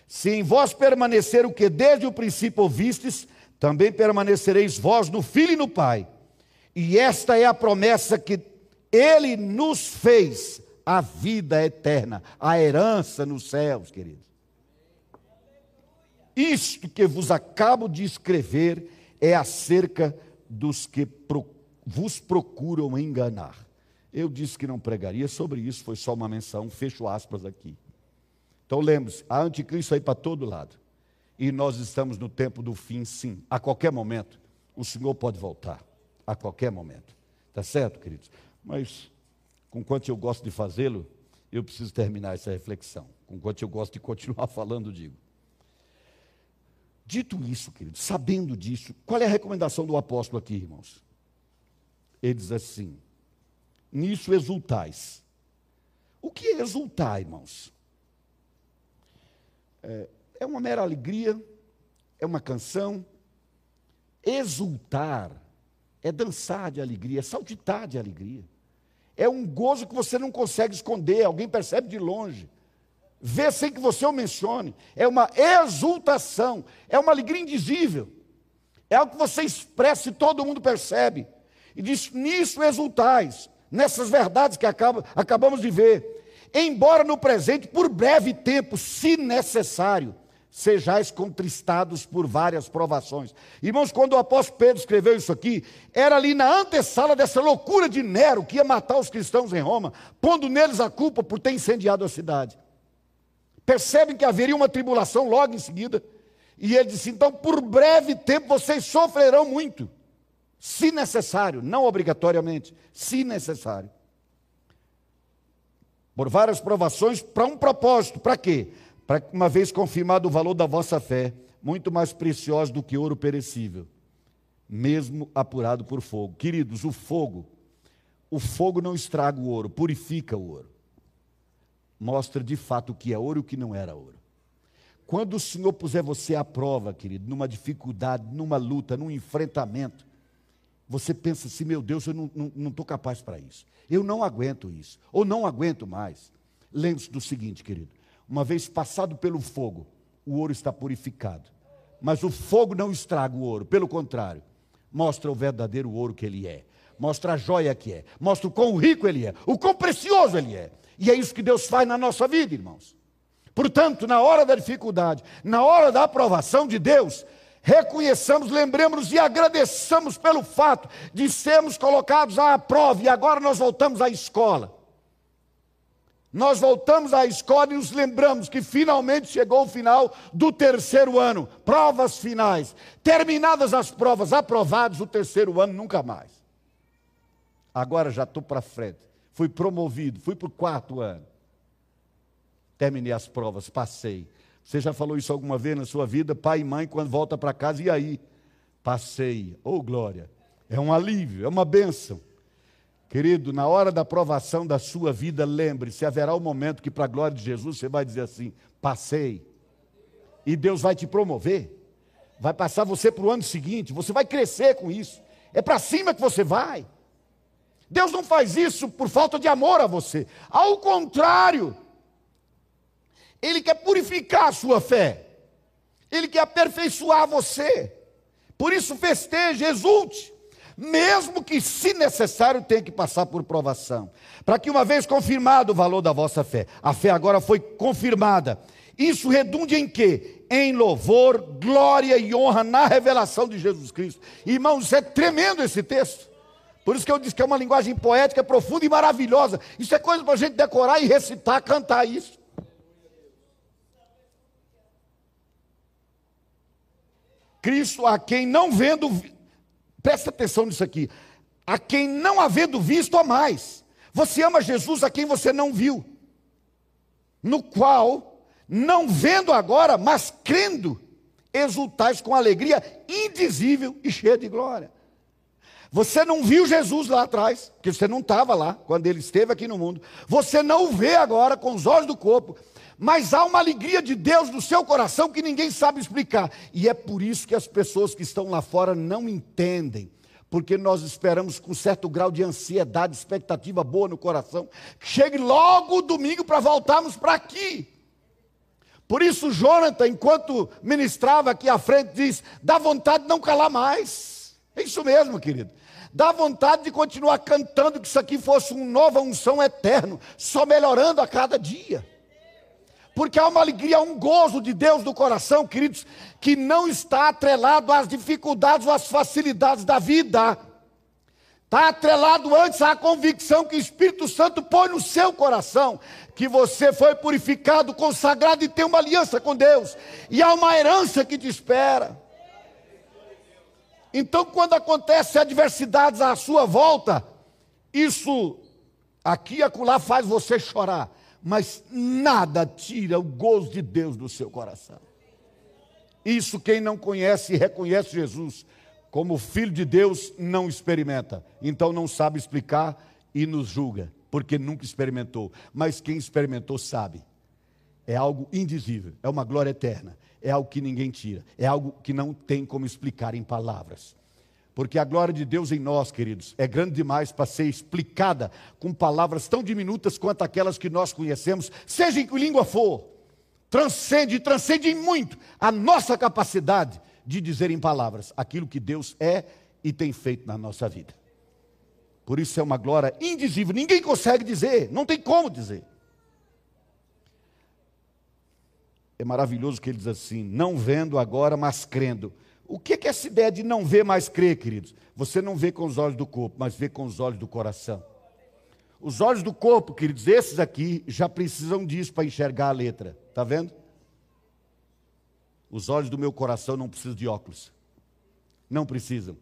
se em vós permanecer o que desde o princípio ouvistes, também permanecereis vós no Filho e no Pai. E esta é a promessa que ele nos fez, a vida eterna, a herança nos céus, queridos. Isto que vos acabo de escrever é acerca dos que pro, vos procuram enganar. Eu disse que não pregaria sobre isso, foi só uma menção, fecho aspas aqui. Então lembre-se, há anticristo aí para todo lado. E nós estamos no tempo do fim, sim. A qualquer momento, o Senhor pode voltar. A qualquer momento. Tá certo, queridos? Mas, com quanto eu gosto de fazê-lo, eu preciso terminar essa reflexão. Com quanto eu gosto de continuar *laughs* falando, digo. Dito isso, queridos, sabendo disso, qual é a recomendação do apóstolo aqui, irmãos? Ele diz assim: nisso exultais. O que é exultar, irmãos? É, é uma mera alegria, é uma canção. Exultar é dançar de alegria, é saltitar de alegria. É um gozo que você não consegue esconder, alguém percebe de longe. Vê sem que você o mencione. É uma exultação, é uma alegria indizível. É algo que você expressa e todo mundo percebe. E diz: nisso exultais, nessas verdades que acaba, acabamos de ver embora no presente, por breve tempo, se necessário, sejais contristados por várias provações. Irmãos, quando o apóstolo Pedro escreveu isso aqui, era ali na antessala dessa loucura de Nero, que ia matar os cristãos em Roma, pondo neles a culpa por ter incendiado a cidade. Percebem que haveria uma tribulação logo em seguida. E ele disse: então, por breve tempo vocês sofrerão muito, se necessário, não obrigatoriamente, se necessário. Por várias provações, para um propósito, para quê? para que, uma vez confirmado o valor da vossa fé, muito mais preciosa do que ouro perecível, mesmo apurado por fogo. Queridos, o fogo, o fogo não estraga o ouro, purifica o ouro. Mostra de fato o que é ouro e o que não era ouro. Quando o Senhor puser você à prova, querido, numa dificuldade, numa luta, num enfrentamento, você pensa assim: meu Deus, eu não estou capaz para isso. Eu não aguento isso. Ou não aguento mais. Lembre-se do seguinte, querido: uma vez passado pelo fogo, o ouro está purificado. Mas o fogo não estraga o ouro, pelo contrário, mostra o verdadeiro ouro que ele é, mostra a joia que é, mostra o quão rico ele é, o quão precioso ele é. E é isso que Deus faz na nossa vida, irmãos. Portanto, na hora da dificuldade, na hora da aprovação de Deus, reconheçamos, lembremos e agradeçamos pelo fato de sermos colocados à prova e agora nós voltamos à escola nós voltamos à escola e nos lembramos que finalmente chegou o final do terceiro ano, provas finais. Terminadas as provas, aprovados o terceiro ano, nunca mais. Agora já estou para frente. Fui promovido, fui para o quarto ano. Terminei as provas, passei. Você já falou isso alguma vez na sua vida? Pai e mãe, quando volta para casa, e aí? Passei. Oh, glória. É um alívio, é uma bênção. Querido, na hora da aprovação da sua vida, lembre-se: haverá um momento que, para a glória de Jesus, você vai dizer assim: passei. E Deus vai te promover. Vai passar você para o ano seguinte, você vai crescer com isso. É para cima que você vai. Deus não faz isso por falta de amor a você. Ao contrário, Ele quer purificar a sua fé. Ele quer aperfeiçoar você. Por isso festeje, exulte mesmo que, se necessário, tenha que passar por provação, para que, uma vez confirmado o valor da vossa fé, a fé agora foi confirmada, isso redunde em quê? Em louvor, glória e honra na revelação de Jesus Cristo. Irmãos, é tremendo esse texto. Por isso que eu disse que é uma linguagem poética profunda e maravilhosa. Isso é coisa para a gente decorar e recitar, cantar isso. Cristo, a quem não vendo, Presta atenção nisso aqui. A quem não havendo visto, a mais. Você ama Jesus a quem você não viu. No qual, não vendo agora, mas crendo, exultais com alegria indizível e cheia de glória. Você não viu Jesus lá atrás, porque você não estava lá quando ele esteve aqui no mundo. Você não o vê agora com os olhos do corpo mas há uma alegria de Deus no seu coração que ninguém sabe explicar. E é por isso que as pessoas que estão lá fora não entendem. Porque nós esperamos com certo grau de ansiedade, expectativa boa no coração, que chegue logo o domingo para voltarmos para aqui. Por isso, Jonathan, enquanto ministrava aqui à frente, diz: dá vontade de não calar mais. É isso mesmo, querido. Dá vontade de continuar cantando que isso aqui fosse uma nova unção eterno, só melhorando a cada dia porque há uma alegria, um gozo de Deus no coração, queridos, que não está atrelado às dificuldades ou às facilidades da vida. Está atrelado antes à convicção que o Espírito Santo põe no seu coração, que você foi purificado, consagrado e tem uma aliança com Deus, e há uma herança que te espera. Então, quando acontecem adversidades à sua volta, isso aqui e acolá faz você chorar mas nada tira o gozo de Deus do seu coração. Isso quem não conhece e reconhece Jesus como filho de Deus não experimenta. Então não sabe explicar e nos julga, porque nunca experimentou. Mas quem experimentou sabe. É algo indizível, é uma glória eterna, é algo que ninguém tira, é algo que não tem como explicar em palavras. Porque a glória de Deus em nós, queridos, é grande demais para ser explicada com palavras tão diminutas quanto aquelas que nós conhecemos, seja em que língua for. Transcende, transcende muito a nossa capacidade de dizer em palavras aquilo que Deus é e tem feito na nossa vida. Por isso é uma glória indizível, ninguém consegue dizer, não tem como dizer. É maravilhoso que ele diz assim: não vendo agora, mas crendo. O que é essa ideia de não ver, mais crer, queridos? Você não vê com os olhos do corpo, mas vê com os olhos do coração. Os olhos do corpo, queridos, esses aqui já precisam disso para enxergar a letra. Está vendo? Os olhos do meu coração não precisam de óculos. Não precisam.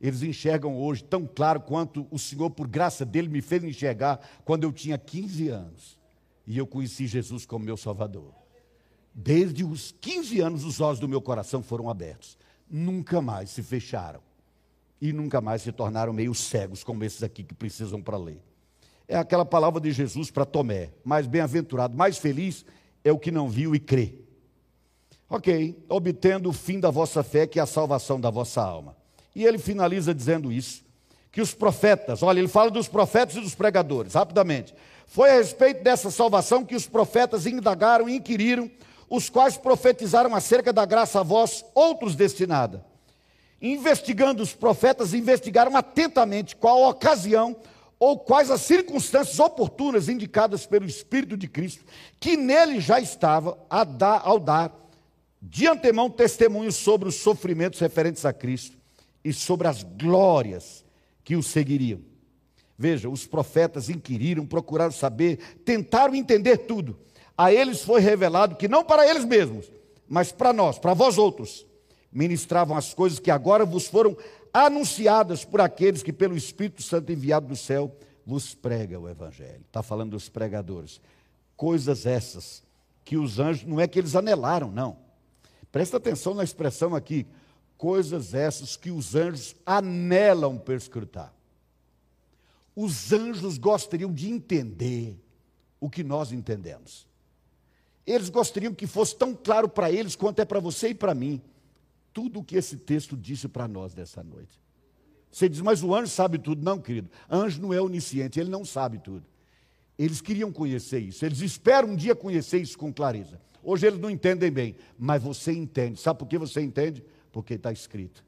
Eles enxergam hoje tão claro quanto o Senhor, por graça dele, me fez enxergar quando eu tinha 15 anos. E eu conheci Jesus como meu Salvador. Desde os 15 anos, os olhos do meu coração foram abertos. Nunca mais se fecharam. E nunca mais se tornaram meio cegos, como esses aqui que precisam para ler. É aquela palavra de Jesus para Tomé: mais bem-aventurado, mais feliz é o que não viu e crê. Ok, obtendo o fim da vossa fé, que é a salvação da vossa alma. E ele finaliza dizendo isso: que os profetas, olha, ele fala dos profetas e dos pregadores, rapidamente. Foi a respeito dessa salvação que os profetas indagaram e inquiriram, os quais profetizaram acerca da graça a vós, outros destinada. Investigando os profetas, investigaram atentamente qual a ocasião ou quais as circunstâncias oportunas indicadas pelo Espírito de Cristo, que nele já estava dar, ao dar de antemão testemunho sobre os sofrimentos referentes a Cristo e sobre as glórias que o seguiriam. Veja, os profetas inquiriram, procuraram saber, tentaram entender tudo. A eles foi revelado que não para eles mesmos, mas para nós, para vós outros, ministravam as coisas que agora vos foram anunciadas por aqueles que, pelo Espírito Santo enviado do céu, vos prega o Evangelho. Está falando dos pregadores. Coisas essas que os anjos, não é que eles anelaram, não. Presta atenção na expressão aqui. Coisas essas que os anjos anelam perscrutar. Os anjos gostariam de entender o que nós entendemos. Eles gostariam que fosse tão claro para eles quanto é para você e para mim tudo o que esse texto disse para nós dessa noite. Você diz, mas o anjo sabe tudo. Não, querido. Anjo não é onisciente, ele não sabe tudo. Eles queriam conhecer isso, eles esperam um dia conhecer isso com clareza. Hoje eles não entendem bem, mas você entende. Sabe por que você entende? Porque está escrito.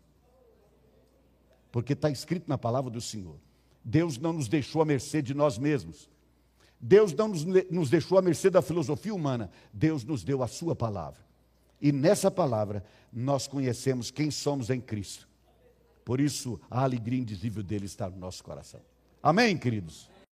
Porque está escrito na palavra do Senhor. Deus não nos deixou à mercê de nós mesmos. Deus não nos, deixou à mercê da filosofia humana. Deus nos deu a sua palavra. E nessa palavra nós conhecemos quem somos em Cristo. Por isso a alegria indizível dele está no nosso coração. Amém, queridos?